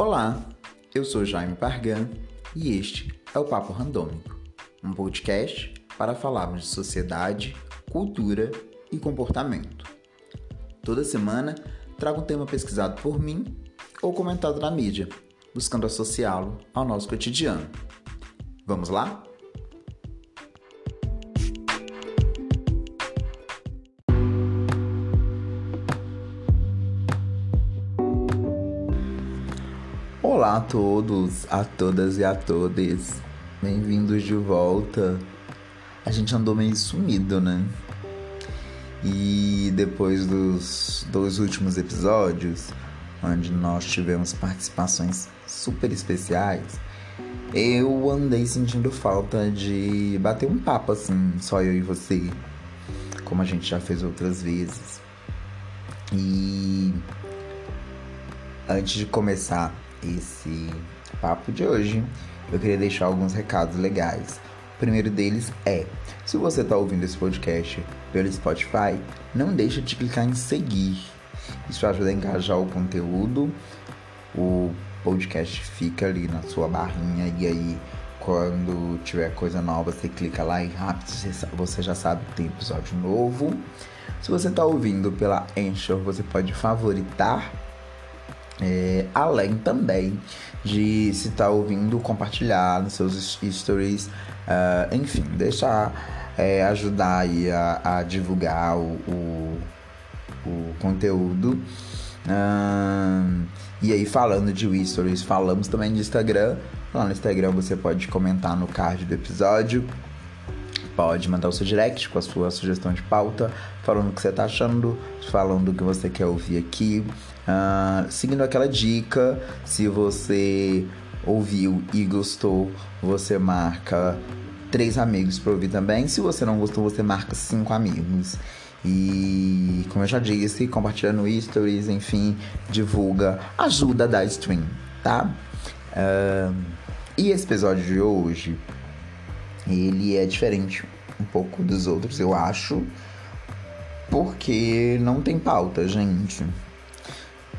Olá, eu sou Jaime Pargan e este é o Papo Randômico, um podcast para falarmos de sociedade, cultura e comportamento. Toda semana trago um tema pesquisado por mim ou comentado na mídia, buscando associá-lo ao nosso cotidiano. Vamos lá? Olá a todos, a todas e a todes. Bem-vindos de volta. A gente andou meio sumido, né? E depois dos dois últimos episódios, onde nós tivemos participações super especiais, eu andei sentindo falta de bater um papo assim, só eu e você, como a gente já fez outras vezes. E antes de começar esse papo de hoje, eu queria deixar alguns recados legais. O primeiro deles é: se você está ouvindo esse podcast pelo Spotify, não deixa de clicar em seguir. Isso ajuda a engajar o conteúdo. O podcast fica ali na sua barrinha e aí quando tiver coisa nova, você clica lá e rápido você já sabe que tem episódio novo. Se você está ouvindo pela Anchor, você pode favoritar é, além também de se estar tá ouvindo, compartilhar nos seus stories, uh, enfim, deixar é, ajudar aí a, a divulgar o, o, o conteúdo. Uh, e aí, falando de stories, falamos também de Instagram. Lá no Instagram você pode comentar no card do episódio pode mandar o seu direct com a sua sugestão de pauta, falando o que você tá achando, falando o que você quer ouvir aqui. Uh, seguindo aquela dica, se você ouviu e gostou, você marca três amigos para ouvir também. Se você não gostou, você marca cinco amigos. E como eu já disse, compartilhando stories, enfim, divulga, ajuda a dar stream, tá? Uh, e esse episódio de hoje ele é diferente um pouco dos outros, eu acho, porque não tem pauta, gente.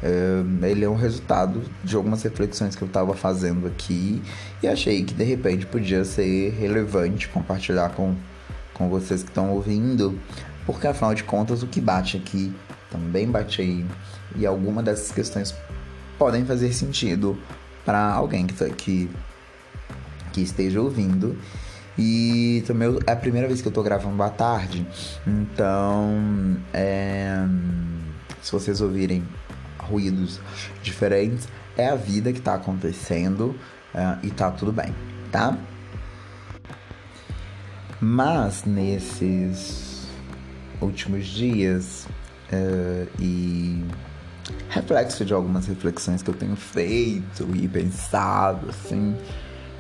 É, ele é um resultado de algumas reflexões que eu estava fazendo aqui e achei que de repente podia ser relevante compartilhar com, com vocês que estão ouvindo, porque afinal de contas o que bate aqui também bate aí e alguma dessas questões podem fazer sentido para alguém que, tá, que, que esteja ouvindo e também é a primeira vez que eu tô gravando à tarde. Então, é, se vocês ouvirem ruídos diferentes, é a vida que tá acontecendo é, e tá tudo bem, tá? Mas nesses últimos dias é, e reflexo de algumas reflexões que eu tenho feito e pensado, assim,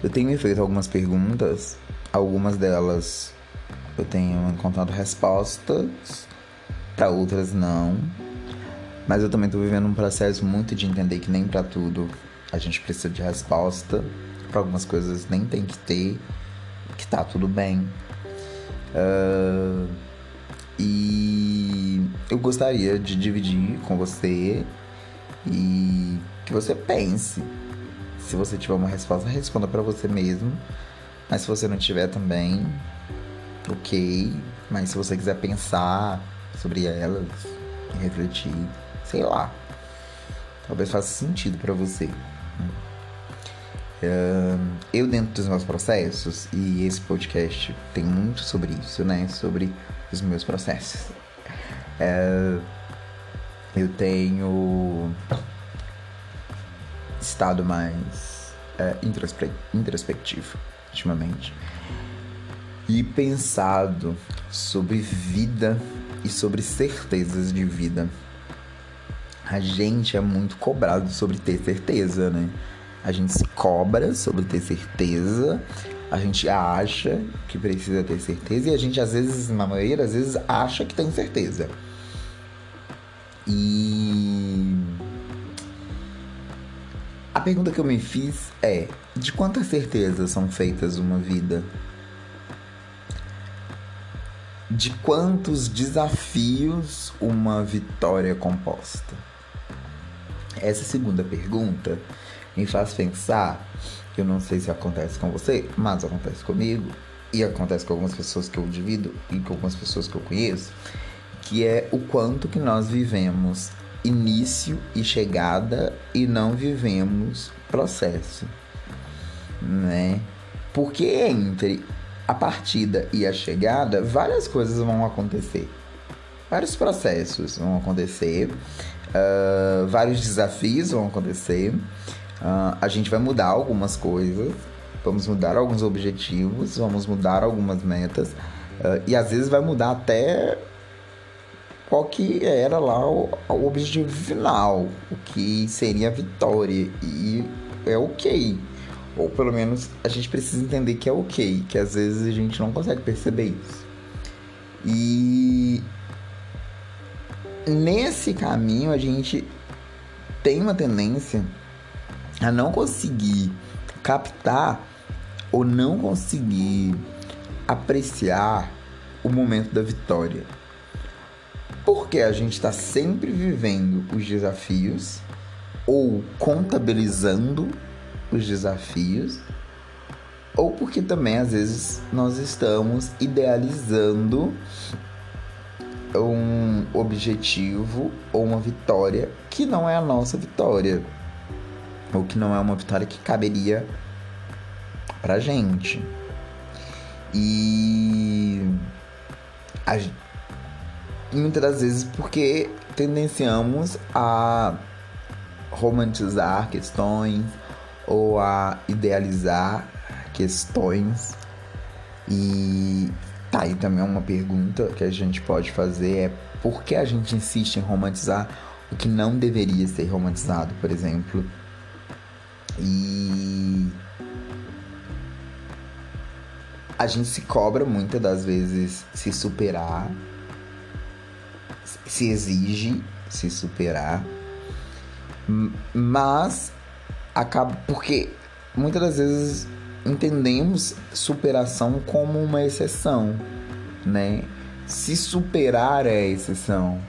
eu tenho me feito algumas perguntas Algumas delas eu tenho encontrado respostas, para outras não. Mas eu também estou vivendo um processo muito de entender que nem para tudo a gente precisa de resposta. Para algumas coisas nem tem que ter, que tá tudo bem. Uh, e eu gostaria de dividir com você e que você pense. Se você tiver uma resposta, responda para você mesmo mas se você não tiver também, ok. Mas se você quiser pensar sobre elas e refletir, sei lá. Talvez faça sentido para você. eu, dentro dos meus processos, e esse podcast tem muito sobre isso, né? Sobre os meus processos. eu tenho estado mais é, introspectivo ultimamente e pensado sobre vida e sobre certezas de vida. A gente é muito cobrado sobre ter certeza, né? A gente se cobra sobre ter certeza, a gente acha que precisa ter certeza e a gente às vezes, na maioria das vezes, acha que tem certeza. E a pergunta que eu me fiz é: de quantas certezas são feitas uma vida? De quantos desafios uma vitória composta? Essa segunda pergunta me faz pensar, eu não sei se acontece com você, mas acontece comigo e acontece com algumas pessoas que eu divido e com algumas pessoas que eu conheço, que é o quanto que nós vivemos início e chegada e não vivemos processo, né? Porque entre a partida e a chegada, várias coisas vão acontecer. Vários processos vão acontecer, uh, vários desafios vão acontecer. Uh, a gente vai mudar algumas coisas, vamos mudar alguns objetivos, vamos mudar algumas metas, uh, e às vezes vai mudar até qual que era lá o, o objetivo final, o que seria a vitória. E é ok. Ou pelo menos a gente precisa entender que é ok, que às vezes a gente não consegue perceber isso. E nesse caminho a gente tem uma tendência a não conseguir captar ou não conseguir apreciar o momento da vitória. Porque a gente está sempre vivendo os desafios ou contabilizando os desafios, ou porque também às vezes nós estamos idealizando um objetivo ou uma vitória que não é a nossa vitória, ou que não é uma vitória que caberia pra gente. E a, muitas das vezes porque tendenciamos a romantizar questões ou a idealizar questões. E tá aí também uma pergunta que a gente pode fazer é por que a gente insiste em romantizar o que não deveria ser romantizado, por exemplo. E a gente se cobra muitas das vezes se superar, se exige se superar, mas acaba porque muitas das vezes entendemos superação como uma exceção, né? Se superar é exceção.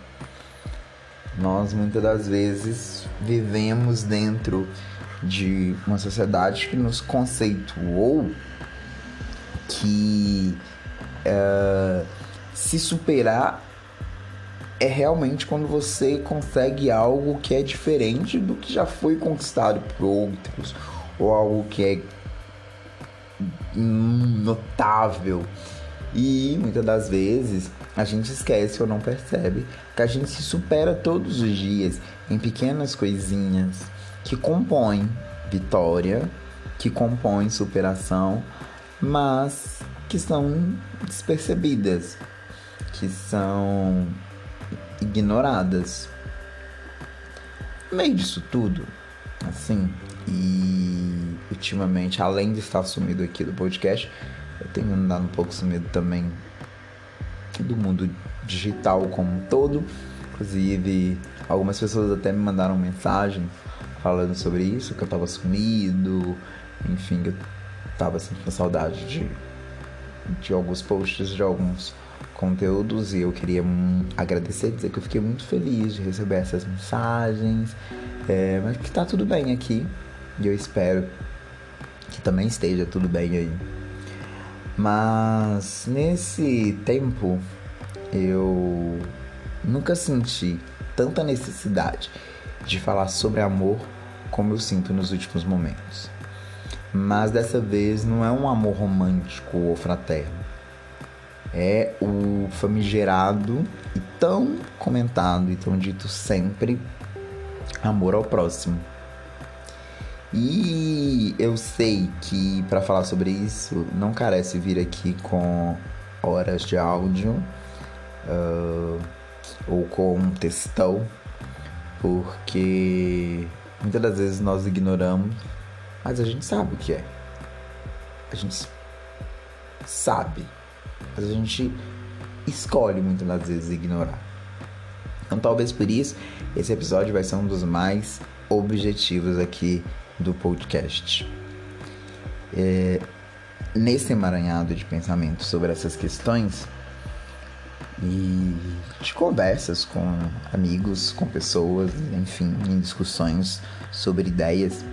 Nós muitas das vezes vivemos dentro de uma sociedade que nos conceituou que uh, se superar é realmente quando você consegue algo que é diferente do que já foi conquistado por outros, ou algo que é notável. E muitas das vezes a gente esquece ou não percebe que a gente se supera todos os dias em pequenas coisinhas que compõem vitória, que compõem superação, mas que são despercebidas, que são ignoradas. No meio disso tudo, assim, e ultimamente, além de estar sumido aqui do podcast, eu tenho andado um pouco sumido também do mundo digital como um todo. Inclusive, algumas pessoas até me mandaram mensagem falando sobre isso, que eu tava sumido, enfim, eu tava sentindo saudade de, de alguns posts, de alguns conteúdos e eu queria agradecer, dizer que eu fiquei muito feliz de receber essas mensagens, é, mas que tá tudo bem aqui e eu espero que também esteja tudo bem aí. Mas nesse tempo eu nunca senti tanta necessidade de falar sobre amor como eu sinto nos últimos momentos. Mas dessa vez não é um amor romântico ou fraterno é o famigerado e tão comentado e tão dito sempre amor ao próximo. E eu sei que para falar sobre isso não carece vir aqui com horas de áudio uh, ou com um textão, porque muitas das vezes nós ignoramos, mas a gente sabe o que é. A gente sabe mas a gente escolhe muitas das vezes ignorar. Então, talvez por isso, esse episódio vai ser um dos mais objetivos aqui do podcast. É, nesse emaranhado de pensamento sobre essas questões e de conversas com amigos, com pessoas, enfim, em discussões sobre ideias,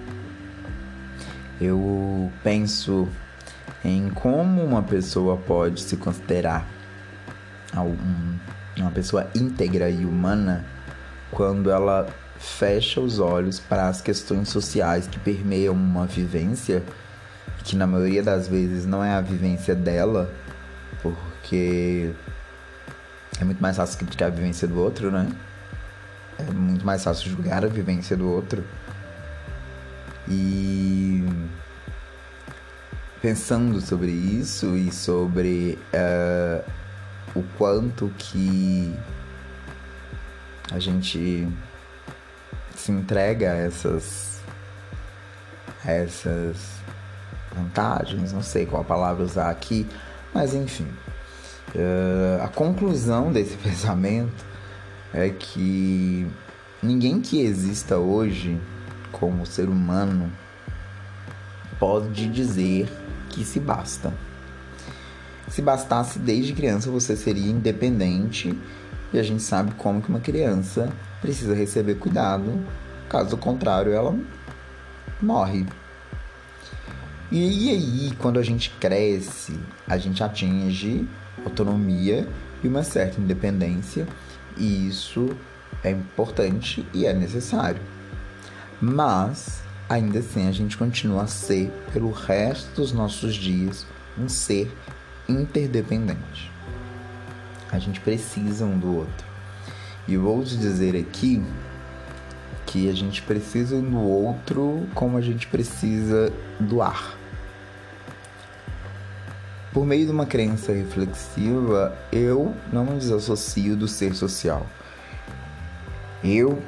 Eu penso em como uma pessoa pode se considerar uma pessoa íntegra e humana quando ela fecha os olhos para as questões sociais que permeiam uma vivência, que na maioria das vezes não é a vivência dela, porque é muito mais fácil criticar a vivência do outro, né? É muito mais fácil julgar a vivência do outro. E pensando sobre isso e sobre uh, o quanto que a gente se entrega a essas a essas vantagens, não sei qual palavra usar aqui, mas enfim. Uh, a conclusão desse pensamento é que ninguém que exista hoje como ser humano pode dizer que se basta. Se bastasse desde criança você seria independente e a gente sabe como que uma criança precisa receber cuidado, caso contrário ela morre. E aí, quando a gente cresce, a gente atinge autonomia e uma certa independência, e isso é importante e é necessário. Mas, ainda assim, a gente continua a ser, pelo resto dos nossos dias, um ser interdependente. A gente precisa um do outro. E vou te dizer aqui que a gente precisa um do outro como a gente precisa do ar. Por meio de uma crença reflexiva, eu não me desassocio do ser social. Eu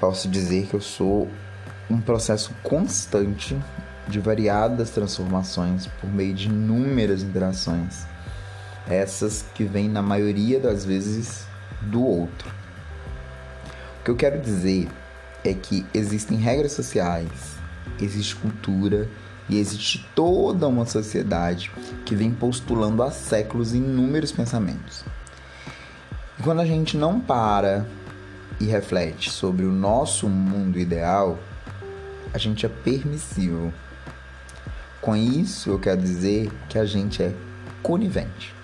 posso dizer que eu sou um processo constante de variadas transformações por meio de inúmeras interações, essas que vêm na maioria das vezes do outro. O que eu quero dizer é que existem regras sociais, existe cultura e existe toda uma sociedade que vem postulando há séculos inúmeros pensamentos. E quando a gente não para e reflete sobre o nosso mundo ideal, a gente é permissivo. Com isso, eu quero dizer que a gente é conivente.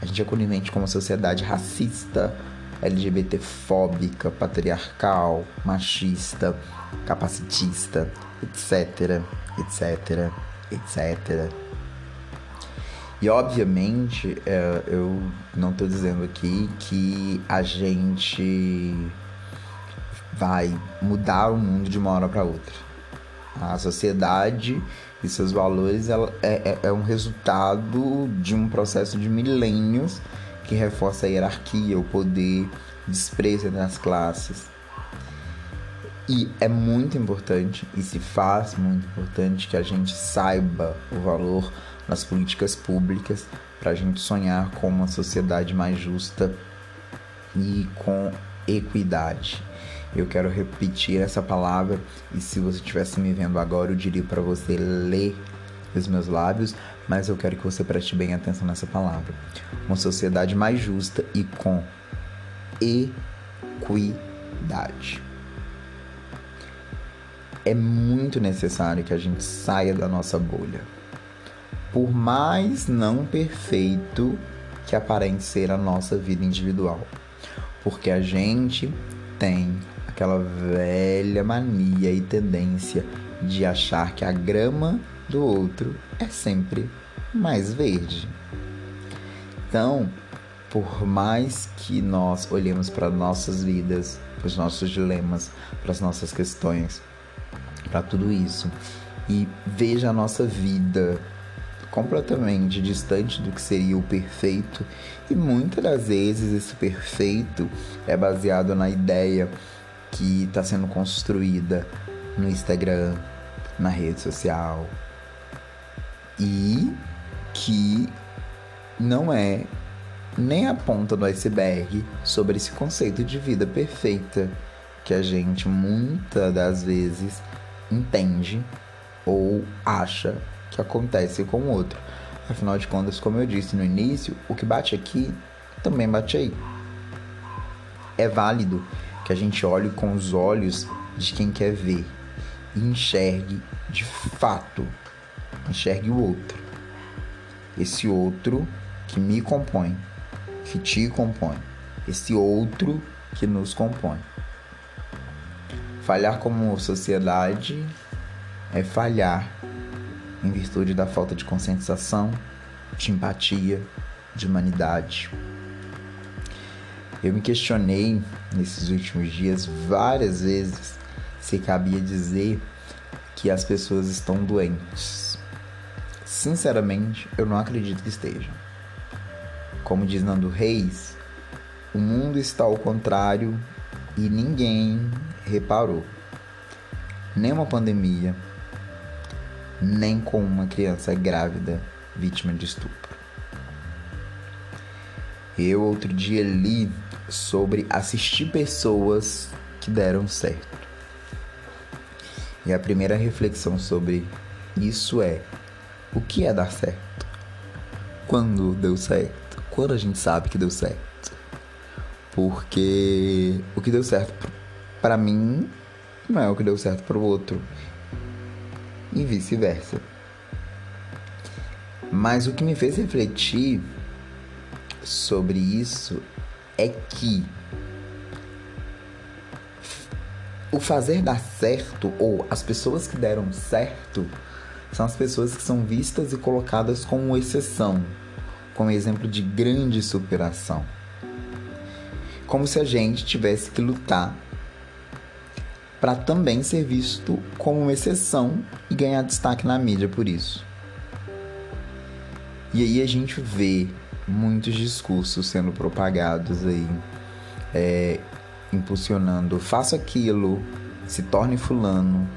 A gente é conivente com uma sociedade racista, LGBTfóbica, patriarcal, machista, capacitista, etc etc, etc. E obviamente é, eu não estou dizendo aqui que a gente vai mudar o mundo de uma hora para outra. A sociedade e seus valores ela é, é, é um resultado de um processo de milênios que reforça a hierarquia, o poder, o desprezo das classes. E é muito importante e se faz muito importante que a gente saiba o valor nas políticas públicas para a gente sonhar com uma sociedade mais justa e com equidade. Eu quero repetir essa palavra e se você estivesse me vendo agora, eu diria para você ler os meus lábios, mas eu quero que você preste bem atenção nessa palavra. Uma sociedade mais justa e com equidade é muito necessário que a gente saia da nossa bolha. Por mais não perfeito que aparente ser a nossa vida individual. Porque a gente tem aquela velha mania e tendência de achar que a grama do outro é sempre mais verde. Então, por mais que nós olhemos para nossas vidas, para os nossos dilemas, para as nossas questões, para tudo isso e veja a nossa vida completamente distante do que seria o perfeito e muitas das vezes esse perfeito é baseado na ideia que está sendo construída no Instagram, na rede social e que não é nem a ponta do iceberg sobre esse conceito de vida perfeita que a gente muitas das vezes entende ou acha que acontece com o outro. Afinal de contas, como eu disse no início, o que bate aqui também bate aí. É válido que a gente olhe com os olhos de quem quer ver e enxergue de fato enxergue o outro. Esse outro que me compõe, que te compõe. Esse outro que nos compõe. Falhar como sociedade é falhar em virtude da falta de conscientização, de empatia, de humanidade. Eu me questionei nesses últimos dias várias vezes se cabia dizer que as pessoas estão doentes. Sinceramente, eu não acredito que estejam. Como diz Nando Reis, o mundo está ao contrário e ninguém reparou. Nem uma pandemia, nem com uma criança grávida vítima de estupro. Eu outro dia li sobre assistir pessoas que deram certo. E a primeira reflexão sobre isso é: o que é dar certo? Quando deu certo? Quando a gente sabe que deu certo? Porque o que deu certo para mim não é o que deu certo para o outro. E vice-versa. Mas o que me fez refletir sobre isso é que o fazer dar certo, ou as pessoas que deram certo, são as pessoas que são vistas e colocadas como exceção, como exemplo de grande superação. Como se a gente tivesse que lutar para também ser visto como uma exceção e ganhar destaque na mídia por isso. E aí a gente vê muitos discursos sendo propagados aí, é, impulsionando faça aquilo, se torne fulano,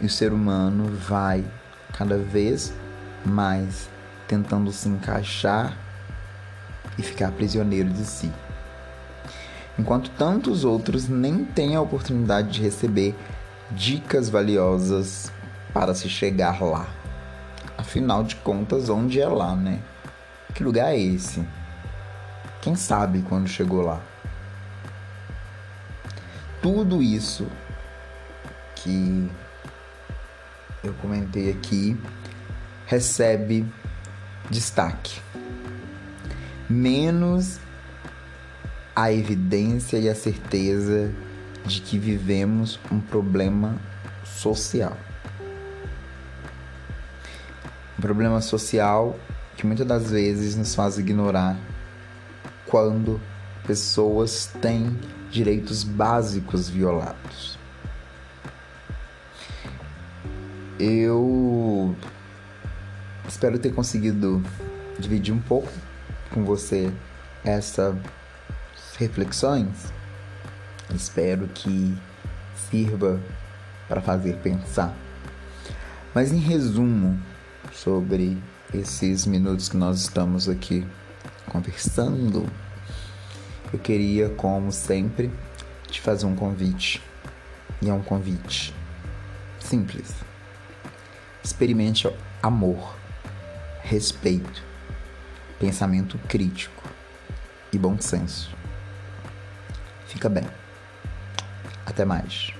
e o ser humano vai cada vez mais tentando se encaixar e ficar prisioneiro de si. Enquanto tantos outros nem têm a oportunidade de receber dicas valiosas para se chegar lá. Afinal de contas, onde é lá, né? Que lugar é esse? Quem sabe quando chegou lá? Tudo isso que eu comentei aqui recebe destaque. Menos a evidência e a certeza de que vivemos um problema social. Um problema social que muitas das vezes nos faz ignorar quando pessoas têm direitos básicos violados. Eu espero ter conseguido dividir um pouco com você essas reflexões. Espero que sirva para fazer pensar. Mas em resumo sobre esses minutos que nós estamos aqui conversando, eu queria, como sempre, te fazer um convite. E é um convite simples. Experimente amor, respeito, pensamento crítico e bom senso. Fica bem. Até mais.